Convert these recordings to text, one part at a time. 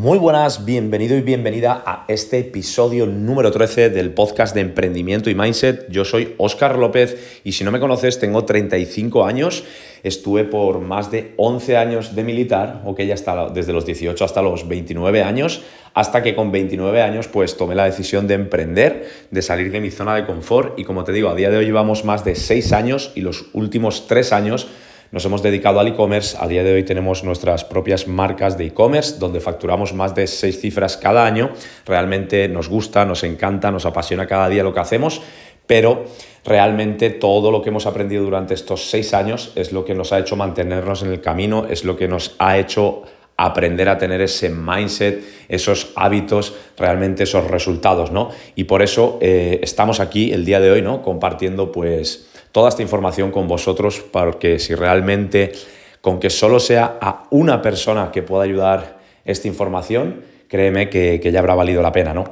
Muy buenas, bienvenido y bienvenida a este episodio número 13 del podcast de emprendimiento y mindset. Yo soy Óscar López y si no me conoces tengo 35 años, estuve por más de 11 años de militar, ok, ya hasta, desde los 18 hasta los 29 años, hasta que con 29 años pues tomé la decisión de emprender, de salir de mi zona de confort y como te digo, a día de hoy llevamos más de 6 años y los últimos 3 años nos hemos dedicado al e-commerce. A día de hoy tenemos nuestras propias marcas de e-commerce donde facturamos más de seis cifras cada año. Realmente nos gusta, nos encanta, nos apasiona cada día lo que hacemos, pero realmente todo lo que hemos aprendido durante estos seis años es lo que nos ha hecho mantenernos en el camino, es lo que nos ha hecho aprender a tener ese mindset, esos hábitos, realmente esos resultados, ¿no? Y por eso eh, estamos aquí el día de hoy, ¿no? Compartiendo pues toda esta información con vosotros porque si realmente con que solo sea a una persona que pueda ayudar esta información, créeme que, ya habrá valido la pena, ¿no?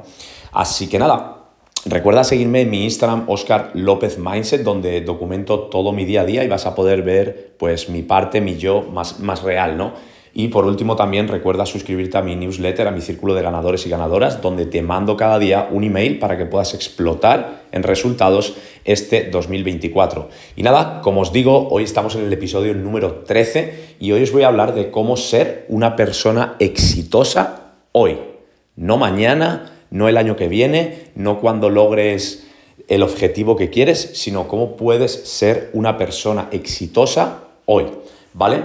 Así que nada, recuerda seguirme en mi Instagram, Oscar López Mindset, donde documento todo mi día a día y vas a poder ver pues mi parte, mi yo más, más real, ¿no? Y por último también recuerda suscribirte a mi newsletter, a mi círculo de ganadores y ganadoras, donde te mando cada día un email para que puedas explotar en resultados este 2024. Y nada, como os digo, hoy estamos en el episodio número 13 y hoy os voy a hablar de cómo ser una persona exitosa hoy, no mañana, no el año que viene, no cuando logres el objetivo que quieres, sino cómo puedes ser una persona exitosa hoy, ¿vale?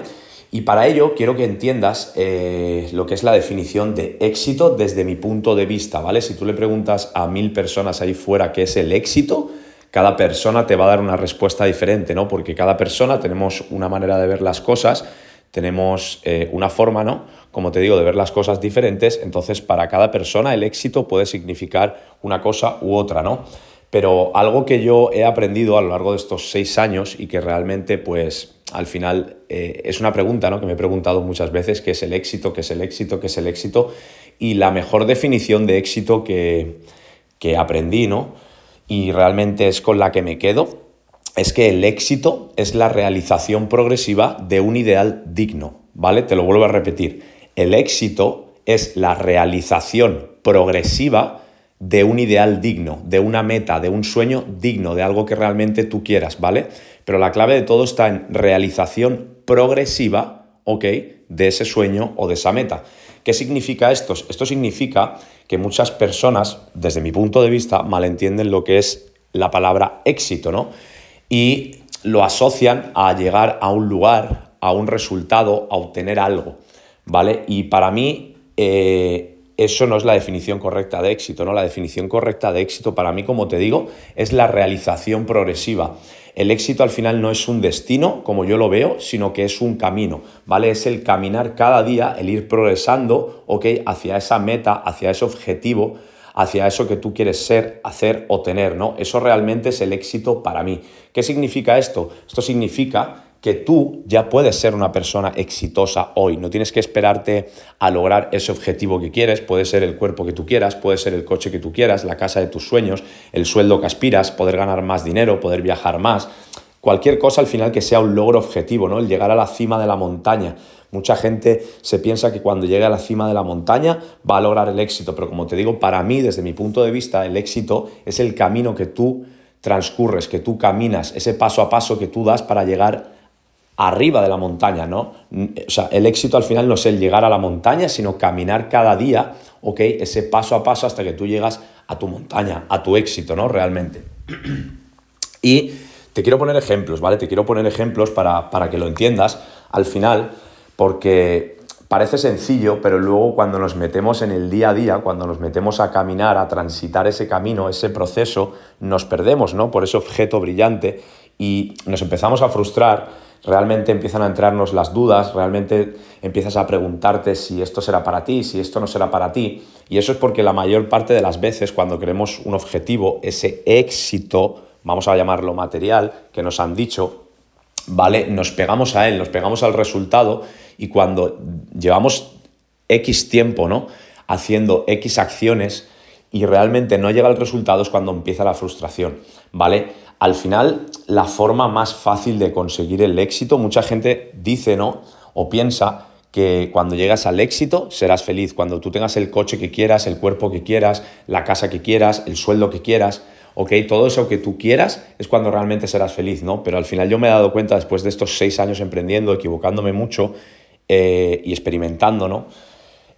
Y para ello quiero que entiendas eh, lo que es la definición de éxito desde mi punto de vista, ¿vale? Si tú le preguntas a mil personas ahí fuera qué es el éxito, cada persona te va a dar una respuesta diferente, ¿no? Porque cada persona tenemos una manera de ver las cosas, tenemos eh, una forma, ¿no? Como te digo, de ver las cosas diferentes, entonces para cada persona el éxito puede significar una cosa u otra, ¿no? Pero algo que yo he aprendido a lo largo de estos seis años y que realmente pues al final eh, es una pregunta ¿no? que me he preguntado muchas veces, ¿qué es el éxito? ¿Qué es el éxito? ¿Qué es el éxito? Y la mejor definición de éxito que, que aprendí, ¿no? y realmente es con la que me quedo, es que el éxito es la realización progresiva de un ideal digno, ¿vale? Te lo vuelvo a repetir. El éxito es la realización progresiva de un ideal digno, de una meta, de un sueño digno, de algo que realmente tú quieras, ¿vale? Pero la clave de todo está en realización progresiva, ¿ok? De ese sueño o de esa meta. ¿Qué significa esto? Esto significa que muchas personas, desde mi punto de vista, malentienden lo que es la palabra éxito, ¿no? Y lo asocian a llegar a un lugar, a un resultado, a obtener algo, ¿vale? Y para mí, eh, eso no es la definición correcta de éxito, ¿no? La definición correcta de éxito para mí, como te digo, es la realización progresiva. El éxito al final no es un destino, como yo lo veo, sino que es un camino, ¿vale? Es el caminar cada día, el ir progresando, ¿ok? Hacia esa meta, hacia ese objetivo, hacia eso que tú quieres ser, hacer o tener, ¿no? Eso realmente es el éxito para mí. ¿Qué significa esto? Esto significa que tú ya puedes ser una persona exitosa hoy. No tienes que esperarte a lograr ese objetivo que quieres. Puede ser el cuerpo que tú quieras, puede ser el coche que tú quieras, la casa de tus sueños, el sueldo que aspiras, poder ganar más dinero, poder viajar más. Cualquier cosa al final que sea un logro objetivo, ¿no? El llegar a la cima de la montaña. Mucha gente se piensa que cuando llegue a la cima de la montaña va a lograr el éxito, pero como te digo, para mí, desde mi punto de vista, el éxito es el camino que tú transcurres, que tú caminas, ese paso a paso que tú das para llegar arriba de la montaña, ¿no? O sea, el éxito al final no es el llegar a la montaña, sino caminar cada día, ¿ok? Ese paso a paso hasta que tú llegas a tu montaña, a tu éxito, ¿no? Realmente. y te quiero poner ejemplos, ¿vale? Te quiero poner ejemplos para, para que lo entiendas al final, porque parece sencillo, pero luego cuando nos metemos en el día a día, cuando nos metemos a caminar, a transitar ese camino, ese proceso, nos perdemos, ¿no? Por ese objeto brillante y nos empezamos a frustrar realmente empiezan a entrarnos las dudas, realmente empiezas a preguntarte si esto será para ti, si esto no será para ti. Y eso es porque la mayor parte de las veces cuando queremos un objetivo, ese éxito, vamos a llamarlo material, que nos han dicho, ¿vale? Nos pegamos a él, nos pegamos al resultado y cuando llevamos X tiempo, ¿no? Haciendo X acciones y realmente no llega el resultado es cuando empieza la frustración, ¿vale? Al final la forma más fácil de conseguir el éxito, mucha gente dice, ¿no? O piensa que cuando llegas al éxito serás feliz, cuando tú tengas el coche que quieras, el cuerpo que quieras, la casa que quieras, el sueldo que quieras, ¿ok? Todo eso que tú quieras es cuando realmente serás feliz, ¿no? Pero al final yo me he dado cuenta después de estos seis años emprendiendo, equivocándome mucho eh, y experimentando, ¿no?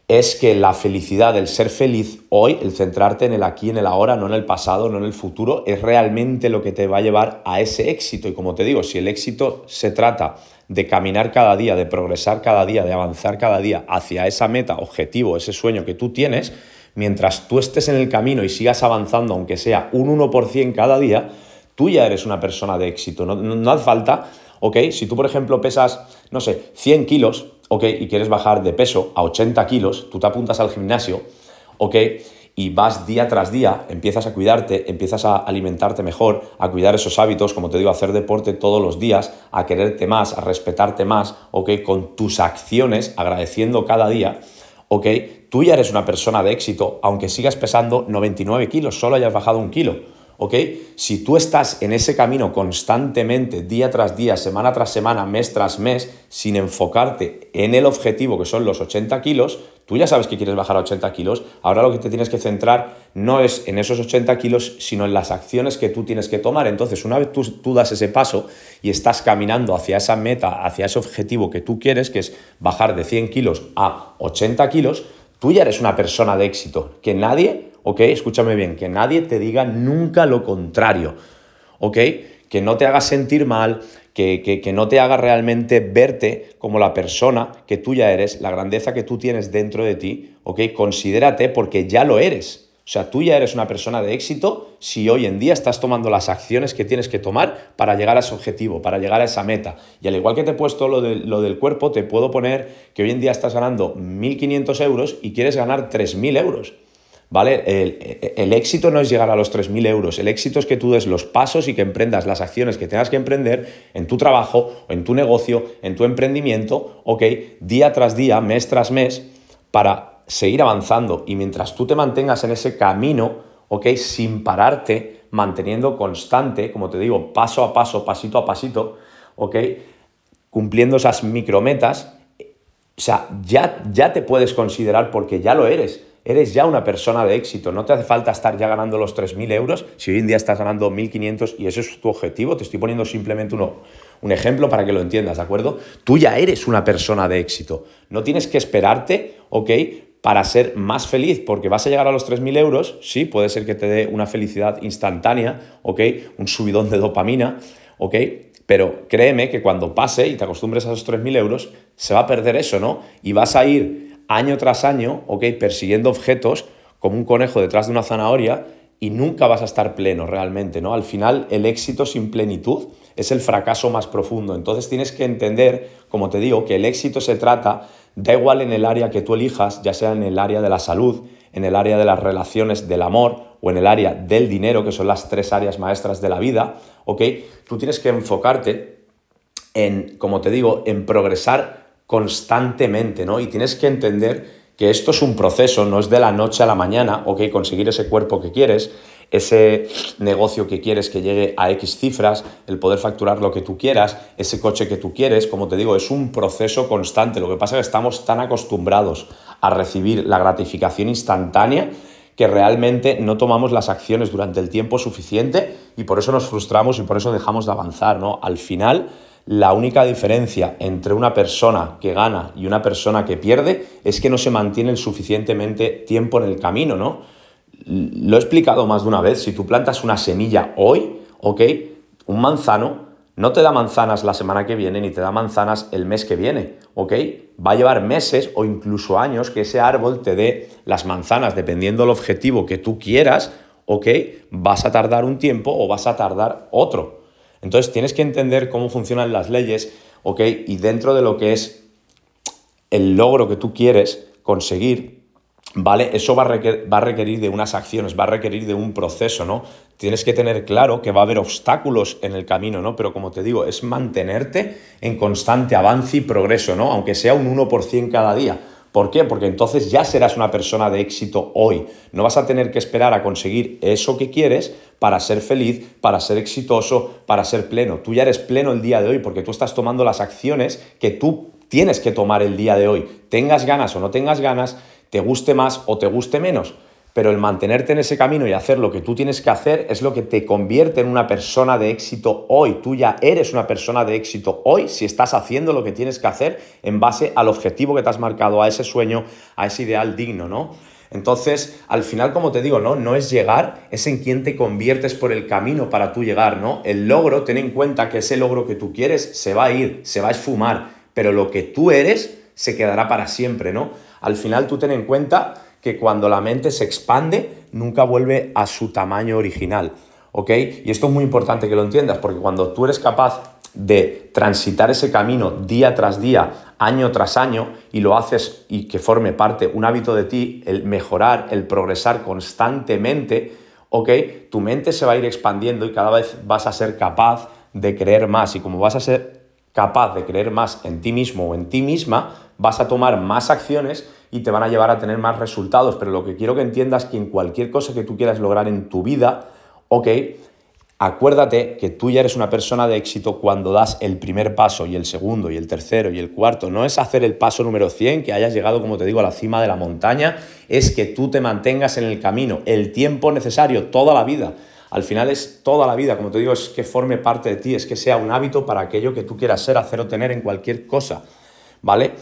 Es que la felicidad, el ser feliz hoy, el centrarte en el aquí, en el ahora, no en el pasado, no en el futuro, es realmente lo que te va a llevar a ese éxito. Y como te digo, si el éxito se trata de caminar cada día, de progresar cada día, de avanzar cada día hacia esa meta, objetivo, ese sueño que tú tienes, mientras tú estés en el camino y sigas avanzando, aunque sea un 1% cada día, tú ya eres una persona de éxito. No, no, hace falta, ¿ok? Si tú, por ejemplo, pesas, no sé, 100 kilos, ¿ok? Y quieres bajar de peso a 80 kilos, tú te apuntas al gimnasio, ¿ok? y vas día tras día, empiezas a cuidarte, empiezas a alimentarte mejor, a cuidar esos hábitos, como te digo, a hacer deporte todos los días, a quererte más, a respetarte más, ¿ok? Con tus acciones, agradeciendo cada día, ¿ok? Tú ya eres una persona de éxito, aunque sigas pesando 99 kilos, solo hayas bajado un kilo. ¿Ok? Si tú estás en ese camino constantemente, día tras día, semana tras semana, mes tras mes, sin enfocarte en el objetivo que son los 80 kilos, tú ya sabes que quieres bajar a 80 kilos, ahora lo que te tienes que centrar no es en esos 80 kilos, sino en las acciones que tú tienes que tomar. Entonces, una vez tú, tú das ese paso y estás caminando hacia esa meta, hacia ese objetivo que tú quieres, que es bajar de 100 kilos a 80 kilos, tú ya eres una persona de éxito, que nadie ¿ok? Escúchame bien, que nadie te diga nunca lo contrario, ¿ok? Que no te haga sentir mal, que, que, no te haga realmente verte como la persona que tú ya eres, la grandeza que tú tienes dentro de ti, ¿ok? Considérate porque ya lo eres. O sea, tú ya eres una persona de éxito si hoy en día estás tomando las acciones que tienes que tomar para llegar a ese objetivo, para llegar a esa meta. Y al igual que te he puesto lo, de, lo del cuerpo, te puedo poner que hoy en día estás ganando 1.500 euros y quieres ganar 3.000 euros. ¿Vale? El, éxito no es llegar a los 3.000 euros, el éxito es que tú des los pasos y que emprendas las acciones que tengas que emprender en tu trabajo, en tu negocio, en tu emprendimiento, ¿ok? Día tras día, mes tras mes, para seguir avanzando. Y mientras tú te mantengas en ese camino, ¿ok? Sin pararte, manteniendo constante, como te digo, paso a paso, pasito a pasito, ¿ok? Cumpliendo esas micrometas, o sea, ya, ya te puedes considerar porque ya lo eres eres ya una persona de éxito. No te hace falta estar ya ganando los 3.000 euros si hoy en día estás ganando 1.500 y ese es tu objetivo. Te estoy poniendo simplemente uno, un ejemplo para que lo entiendas, ¿de acuerdo? Tú ya eres una persona de éxito. No tienes que esperarte, ¿ok? Para ser más feliz, porque vas a llegar a los 3.000 euros, sí, puede ser que te dé una felicidad instantánea, ¿ok? Un subidón de dopamina, ¿ok? Pero créeme que cuando pase y te acostumbres a esos 3.000 euros, se va a perder eso, ¿no? Y vas a ir año tras año, ¿ok? Persiguiendo objetos como un conejo detrás de una zanahoria y nunca vas a estar pleno realmente, ¿no? Al final, el éxito sin plenitud es el fracaso más profundo. Entonces tienes que entender, como te digo, que el éxito se trata, da igual en el área que tú elijas, ya sea en el área de la salud, en el área de las relaciones, del amor o en el área del dinero, que son las tres áreas maestras de la vida, ¿ok? Tú tienes que enfocarte en, como te digo, en progresar constantemente, ¿no? Y tienes que entender que esto es un proceso, no es de la noche a la mañana, ok, conseguir ese cuerpo que quieres, ese negocio que quieres que llegue a X cifras, el poder facturar lo que tú quieras, ese coche que tú quieres, como te digo, es un proceso constante. Lo que pasa es que estamos tan acostumbrados a recibir la gratificación instantánea que realmente no tomamos las acciones durante el tiempo suficiente y por eso nos frustramos y por eso dejamos de avanzar, ¿no? Al final la única diferencia entre una persona que gana y una persona que pierde es que no se mantiene el suficientemente tiempo en el camino, ¿no? Lo he explicado más de una vez, si tú plantas una semilla hoy, ¿ok? Un manzano no te da manzanas la semana que viene ni te da manzanas el mes que viene, ¿ok? Va a llevar meses o incluso años que ese árbol te dé las manzanas, dependiendo del objetivo que tú quieras, ¿ok? Vas a tardar un tiempo o vas a tardar otro. Entonces tienes que entender cómo funcionan las leyes, ¿ok? Y dentro de lo que es el logro que tú quieres conseguir, ¿vale? Eso va a, va a requerir de unas acciones, va a requerir de un proceso, ¿no? Tienes que tener claro que va a haber obstáculos en el camino, ¿no? Pero como te digo, es mantenerte en constante avance y progreso, ¿no? Aunque sea un 1% cada día. ¿Por qué? Porque entonces ya serás una persona de éxito hoy. No vas a tener que esperar a conseguir eso que quieres para ser feliz, para ser exitoso, para ser pleno. Tú ya eres pleno el día de hoy porque tú estás tomando las acciones que tú tienes que tomar el día de hoy. Tengas ganas o no tengas ganas, te guste más o te guste menos. Pero el mantenerte en ese camino y hacer lo que tú tienes que hacer es lo que te convierte en una persona de éxito hoy. Tú ya eres una persona de éxito hoy si estás haciendo lo que tienes que hacer en base al objetivo que te has marcado, a ese sueño, a ese ideal digno, ¿no? Entonces, al final, como te digo, ¿no? No es llegar, es en quién te conviertes por el camino para tú llegar, ¿no? El logro, ten en cuenta que ese logro que tú quieres se va a ir, se va a esfumar, pero lo que tú eres se quedará para siempre, ¿no? Al final tú ten en cuenta que cuando la mente se expande, nunca vuelve a su tamaño original, ¿ok? Y esto es muy importante que lo entiendas, porque cuando tú eres capaz de transitar ese camino día tras día, año tras año, y lo haces y que forme parte, un hábito de ti, el mejorar, el progresar constantemente, ok, tu mente se va a ir expandiendo y cada vez vas a ser capaz de creer más. Y como vas a ser capaz de creer más en ti mismo o en ti misma, vas a tomar más acciones y te van a llevar a tener más resultados. Pero lo que quiero que entiendas es que en cualquier cosa que tú quieras lograr en tu vida, ok, Acuérdate que tú ya eres una persona de éxito cuando das el primer paso y el segundo y el tercero y el cuarto. No es hacer el paso número 100, que hayas llegado, como te digo, a la cima de la montaña, es que tú te mantengas en el camino, el tiempo necesario, toda la vida. Al final es toda la vida, como te digo, es que forme parte de ti, es que sea un hábito para aquello que tú quieras ser, hacer o tener en cualquier cosa, ¿vale?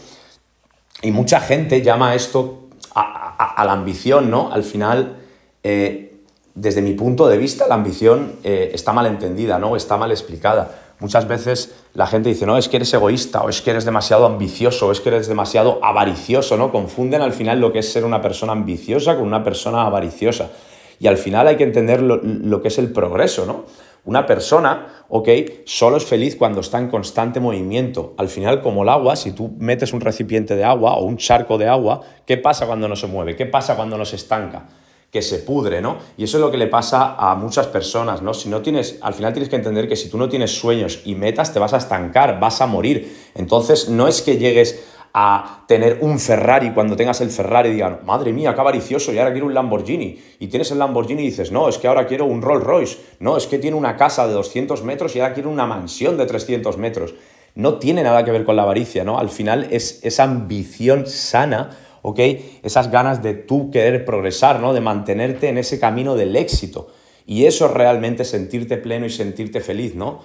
Y mucha gente llama esto a, la ambición, ¿no? Al final... Eh, desde mi punto de vista, la ambición eh, está mal entendida, ¿no? Está mal explicada. Muchas veces la gente dice, no, es que eres egoísta, o es que eres demasiado ambicioso, o es que eres demasiado avaricioso, ¿no? Confunden al final lo que es ser una persona ambiciosa con una persona avariciosa. Y al final hay que entender lo, lo que es el progreso, ¿no? Una persona, ok, solo es feliz cuando está en constante movimiento. Al final, como el agua, si tú metes un recipiente de agua o un charco de agua, ¿qué pasa cuando no se mueve? ¿Qué pasa cuando no se estanca? que se pudre, ¿no? Y eso es lo que le pasa a muchas personas, ¿no? Si no tienes, al final tienes que entender que si tú no tienes sueños y metas, te vas a estancar, vas a morir. Entonces, no es que llegues a tener un Ferrari cuando tengas el Ferrari y digan, madre mía, qué avaricioso, y ahora quiero un Lamborghini. Y tienes el Lamborghini y dices, no, es que ahora quiero un Rolls Royce. No, es que tiene una casa de 200 metros y ahora quiero una mansión de 300 metros. No tiene nada que ver con la avaricia, ¿no? Al final es esa ambición sana ¿ok? Esas ganas de tú querer progresar, ¿no? De mantenerte en ese camino del éxito. Y eso es realmente sentirte pleno y sentirte feliz, ¿no?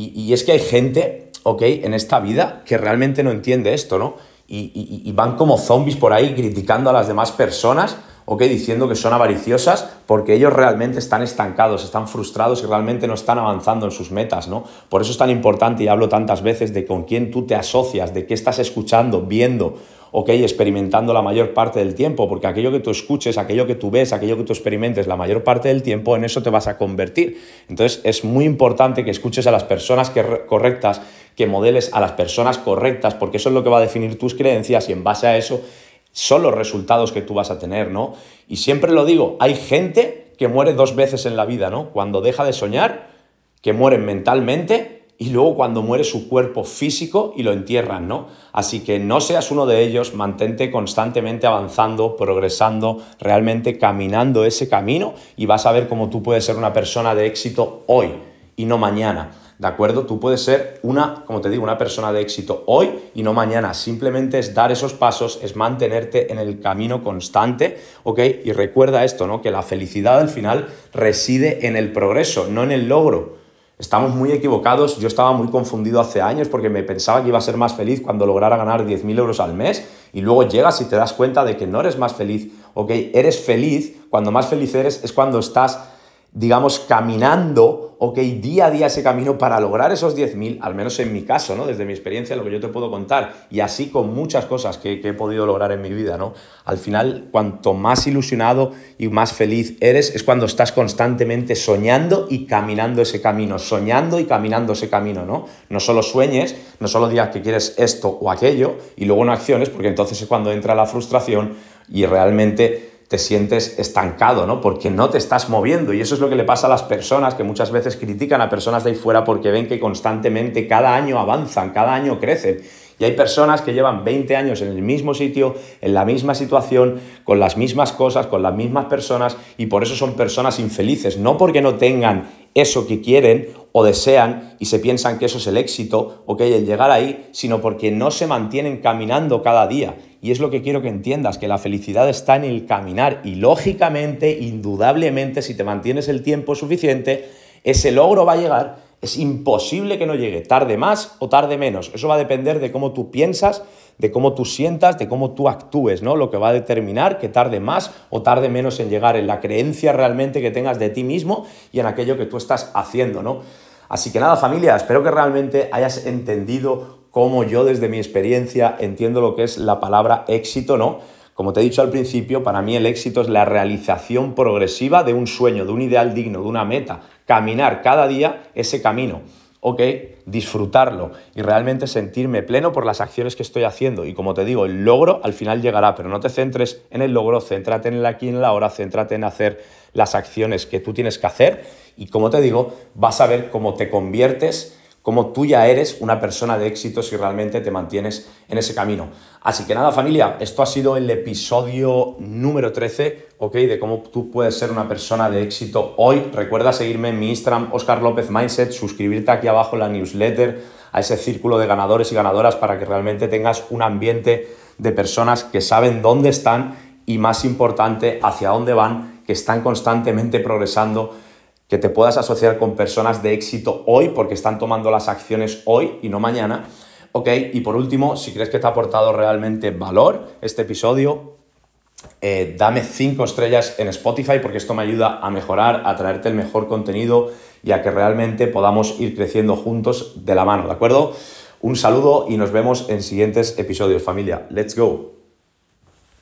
Y, es que hay gente, ¿ok? En esta vida que realmente no entiende esto, ¿no? Y, y, van como zombies por ahí criticando a las demás personas, ¿ok? Diciendo que son avariciosas porque ellos realmente están estancados, están frustrados y realmente no están avanzando en sus metas, ¿no? Por eso es tan importante y hablo tantas veces de con quién tú te asocias, de qué estás escuchando, viendo, ok, experimentando la mayor parte del tiempo, porque aquello que tú escuches, aquello que tú ves, aquello que tú experimentes la mayor parte del tiempo, en eso te vas a convertir. Entonces es muy importante que escuches a las personas correctas, que modeles a las personas correctas, porque eso es lo que va a definir tus creencias y en base a eso son los resultados que tú vas a tener, ¿no? Y siempre lo digo, hay gente que muere dos veces en la vida, ¿no? Cuando deja de soñar, que mueren mentalmente y luego cuando muere su cuerpo físico y lo entierran, ¿no? Así que no seas uno de ellos, mantente constantemente avanzando, progresando, realmente caminando ese camino y vas a ver cómo tú puedes ser una persona de éxito hoy y no mañana. ¿De acuerdo? Tú puedes ser una, como te digo, una persona de éxito hoy y no mañana. Simplemente es dar esos pasos, es mantenerte en el camino constante, ¿ok? Y recuerda esto, ¿no? Que la felicidad al final reside en el progreso, no en el logro. Estamos muy equivocados. Yo estaba muy confundido hace años porque me pensaba que iba a ser más feliz cuando lograra ganar 10.000 euros al mes y luego llegas y te das cuenta de que no eres más feliz. Ok, eres feliz. Cuando más feliz eres es cuando estás digamos, caminando, ok, día a día ese camino para lograr esos 10.000, al menos en mi caso, ¿no? Desde mi experiencia, lo que yo te puedo contar, y así con muchas cosas que, he podido lograr en mi vida, ¿no? Al final, cuanto más ilusionado y más feliz eres, es cuando estás constantemente soñando y caminando ese camino, soñando y caminando ese camino, ¿no? No solo sueñes, no solo digas que quieres esto o aquello, y luego no acciones, porque entonces es cuando entra la frustración y realmente te sientes estancado, ¿no? Porque no te estás moviendo. Y eso es lo que le pasa a las personas que muchas veces critican a personas de ahí fuera porque ven que constantemente cada año avanzan, cada año crecen. Y hay personas que llevan 20 años en el mismo sitio, en la misma situación, con las mismas cosas, con las mismas personas, y por eso son personas infelices. No porque no tengan eso que quieren o desean y se piensan que eso es el éxito, ok, el llegar ahí, sino porque no se mantienen caminando cada día. Y es lo que quiero que entiendas, que la felicidad está en el caminar y lógicamente, indudablemente, si te mantienes el tiempo suficiente, ese logro va a llegar es imposible que no llegue, tarde más o tarde menos. Eso va a depender de cómo tú piensas, de cómo tú sientas, de cómo tú actúes, ¿no? Lo que va a determinar que tarde más o tarde menos en llegar, en la creencia realmente que tengas de ti mismo y en aquello que tú estás haciendo, ¿no? Así que nada, familia, espero que realmente hayas entendido cómo yo desde mi experiencia entiendo lo que es la palabra éxito, ¿no? Como te he dicho al principio, para mí el éxito es la realización progresiva de un sueño, de un ideal digno, de una meta. Caminar cada día ese camino. Ok, disfrutarlo y realmente sentirme pleno por las acciones que estoy haciendo. Y como te digo, el logro al final llegará, pero no te centres en el logro, céntrate en el aquí en la hora, céntrate en hacer las acciones que tú tienes que hacer. Y como te digo, vas a ver cómo te conviertes cómo tú ya eres una persona de éxito si realmente te mantienes en ese camino. Así que nada familia, esto ha sido el episodio número 13, ¿ok? De cómo tú puedes ser una persona de éxito hoy. Recuerda seguirme en mi Instagram, Oscar López Mindset, suscribirte aquí abajo en la newsletter, a ese círculo de ganadores y ganadoras para que realmente tengas un ambiente de personas que saben dónde están y más importante, hacia dónde van, que están constantemente progresando que te puedas asociar con personas de éxito hoy porque están tomando las acciones hoy y no mañana. Ok, y por último, si crees que te ha aportado realmente valor este episodio, eh, dame 5 estrellas en Spotify porque esto me ayuda a mejorar, a traerte el mejor contenido y a que realmente podamos ir creciendo juntos de la mano, ¿de acuerdo? Un saludo y nos vemos en siguientes episodios, familia. Let's go.